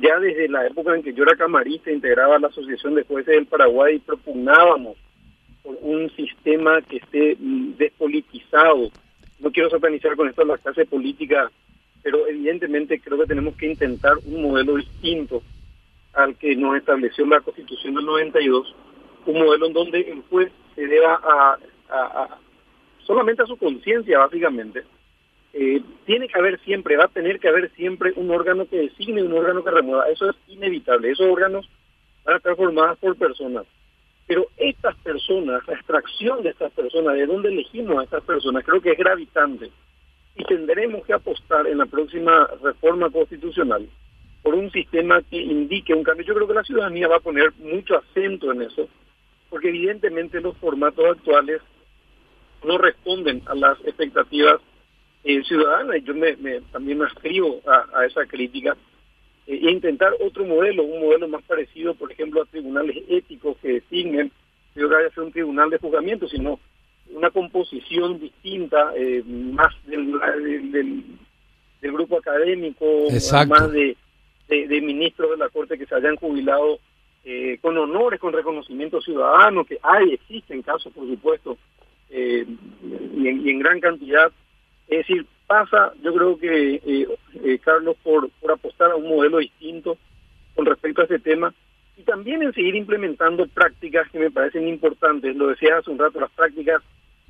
ya desde la época en que yo era camarista, integraba la Asociación de Jueces del Paraguay, propugnábamos por un sistema que esté mm, despolitizado. No quiero satanizar con esto la clase política, pero evidentemente creo que tenemos que intentar un modelo distinto al que nos estableció la Constitución del 92, un modelo en donde el juez se deba a solamente a su conciencia, básicamente, eh, tiene que haber siempre, va a tener que haber siempre un órgano que designe, un órgano que remueva. Eso es inevitable. Esos órganos van a estar formados por personas. Pero estas personas, la extracción de estas personas, de dónde elegimos a estas personas, creo que es gravitante. Y tendremos que apostar en la próxima reforma constitucional por un sistema que indique un cambio. Yo creo que la ciudadanía va a poner mucho acento en eso, porque evidentemente los formatos actuales no responden a las expectativas eh, ciudadana, y yo me, también me escribo a, esa crítica, eh, e intentar otro modelo, un modelo más parecido, por ejemplo, a tribunales éticos que designen, yo que haya ser un tribunal de juzgamiento, sino una composición distinta, eh, más del, del, grupo académico, más de, de, ministros de la Corte que se hayan jubilado eh, con honores, con reconocimiento ciudadano, que hay, existen casos, por supuesto, y y, en, gran cantidad es decir, pasa, yo creo que, eh, eh, Carlos, por, por apostar a un modelo distinto con respecto a este tema y también en seguir implementando prácticas que me parecen importantes. Lo decía hace un rato, las prácticas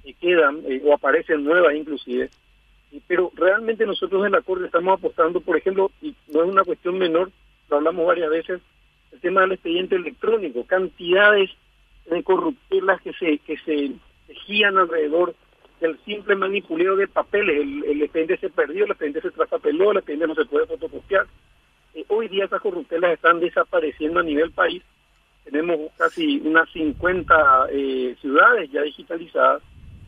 que quedan eh, o aparecen nuevas inclusive. pero realmente nosotros en la Corte estamos apostando, por ejemplo, y no es una cuestión menor, lo hablamos varias veces, el tema del expediente electrónico, cantidades de corruptelas que se que se tejían alrededor el simple manipuleo de papeles. El, el expediente se perdió, el expediente se traspapeló, el expediente no se puede fotocopiar. Eh, hoy día esas corruptelas están desapareciendo a nivel país. Tenemos casi unas 50 eh, ciudades ya digitalizadas,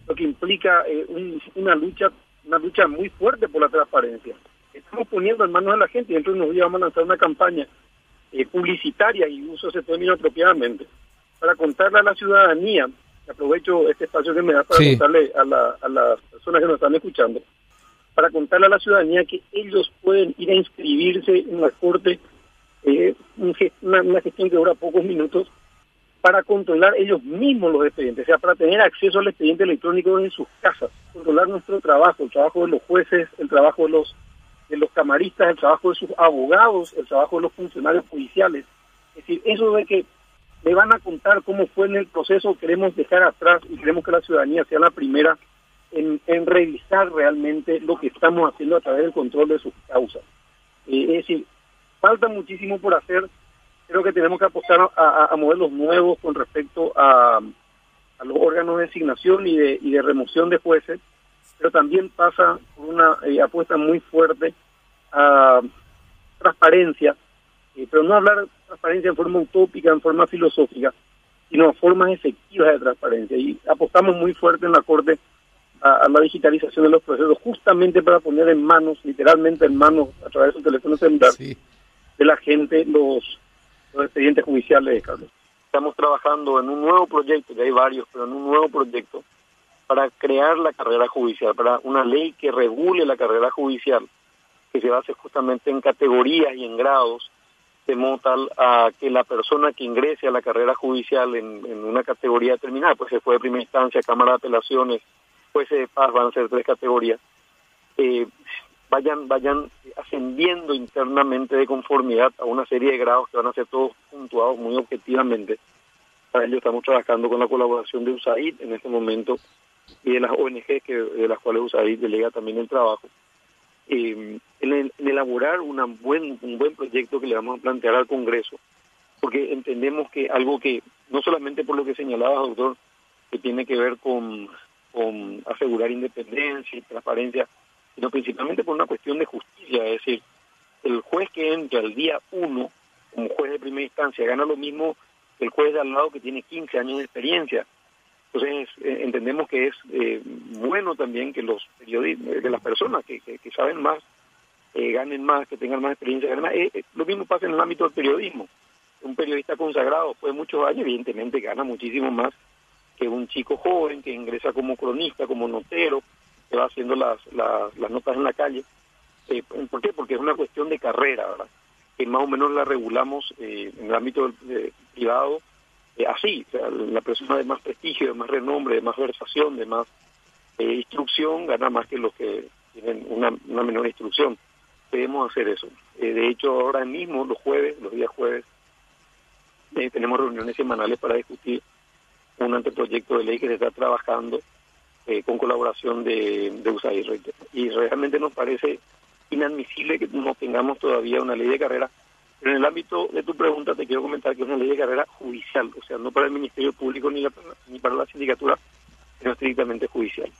lo que implica eh, una lucha una lucha muy fuerte por la transparencia. Estamos poniendo en manos de la gente y dentro de unos días vamos a lanzar una campaña publicitaria y uso ese término apropiadamente para contarle a la ciudadanía aprovecho este espacio que me da para contarle a, las personas que nos están escuchando, para contarle a la ciudadanía que ellos pueden ir a inscribirse en la Corte, eh, una, gestión que dura pocos minutos, para controlar ellos mismos los expedientes, o sea, para tener acceso al expediente electrónico en sus casas, controlar nuestro trabajo, el trabajo de los jueces, el trabajo de los de los camaristas, el trabajo de sus abogados, el trabajo de los funcionarios judiciales. Es decir, eso de que me van a contar cómo fue en el proceso, queremos dejar atrás y queremos que la ciudadanía sea la primera en, revisar realmente lo que estamos haciendo a través del control de sus causas. Eh, es decir, falta muchísimo por hacer, creo que tenemos que apostar a, modelos nuevos con respecto a, los órganos de designación y de, y de remoción de jueces, pero también pasa por una eh, apuesta muy fuerte a transparencia, eh, pero no hablar transparencia en forma utópica, en forma filosófica, sino formas efectivas de transparencia. Y apostamos muy fuerte en la Corte a, la digitalización de los procesos, justamente para poner en manos, literalmente en manos, a través de su teléfono celular, de la gente los, los expedientes judiciales, Carlos. Estamos trabajando en un nuevo proyecto, que hay varios, pero en un nuevo proyecto para crear la carrera judicial, para una ley que regule la carrera judicial, que se base justamente en categorías y en grados de modo tal a que la persona que ingrese a la carrera judicial en, una categoría determinada, pues se fue de primera instancia, Cámara de Apelaciones, pues de paz, van a ser tres categorías, eh, vayan, vayan ascendiendo internamente de conformidad a una serie de grados que van a ser todos puntuados muy objetivamente. Para ello estamos trabajando con la colaboración de USAID en este momento y de las ONG que, de las cuales USAID delega también el trabajo eh, en, elaborar una buen, un buen proyecto que le vamos a plantear al Congreso, porque entendemos que algo que, no solamente por lo que señalaba, doctor, que tiene que ver con, con asegurar independencia y transparencia, sino principalmente por una cuestión de justicia, es decir, el juez que entra el día uno como juez de primera instancia gana lo mismo que el juez de al lado que tiene 15 años de experiencia. Entonces eh, entendemos que es eh, bueno también que los periodistas, eh, que las personas que, que, saben más, ganen más, que tengan más experiencia. Además, lo mismo pasa en el ámbito del periodismo. Un periodista consagrado después de muchos años, evidentemente gana muchísimo más que un chico joven que ingresa como cronista, como notero, que va haciendo las, las, notas en la calle. ¿Por qué? Porque es una cuestión de carrera, que más o menos la regulamos en el ámbito privado así, o sea, la persona de más prestigio, de más renombre, de más versación, de más instrucción, gana más que los que tienen una, menor instrucción. Debemos hacer eso. de hecho, ahora mismo, los jueves, los días jueves, tenemos reuniones semanales para discutir un anteproyecto de ley que se está trabajando eh, con colaboración de, de USAID. Y realmente nos parece inadmisible que no tengamos todavía una ley de carrera. En el ámbito de tu pregunta te quiero comentar que es una ley de carrera judicial, o sea, no para el Ministerio Público ni, ni para la sindicatura, sino estrictamente judicial.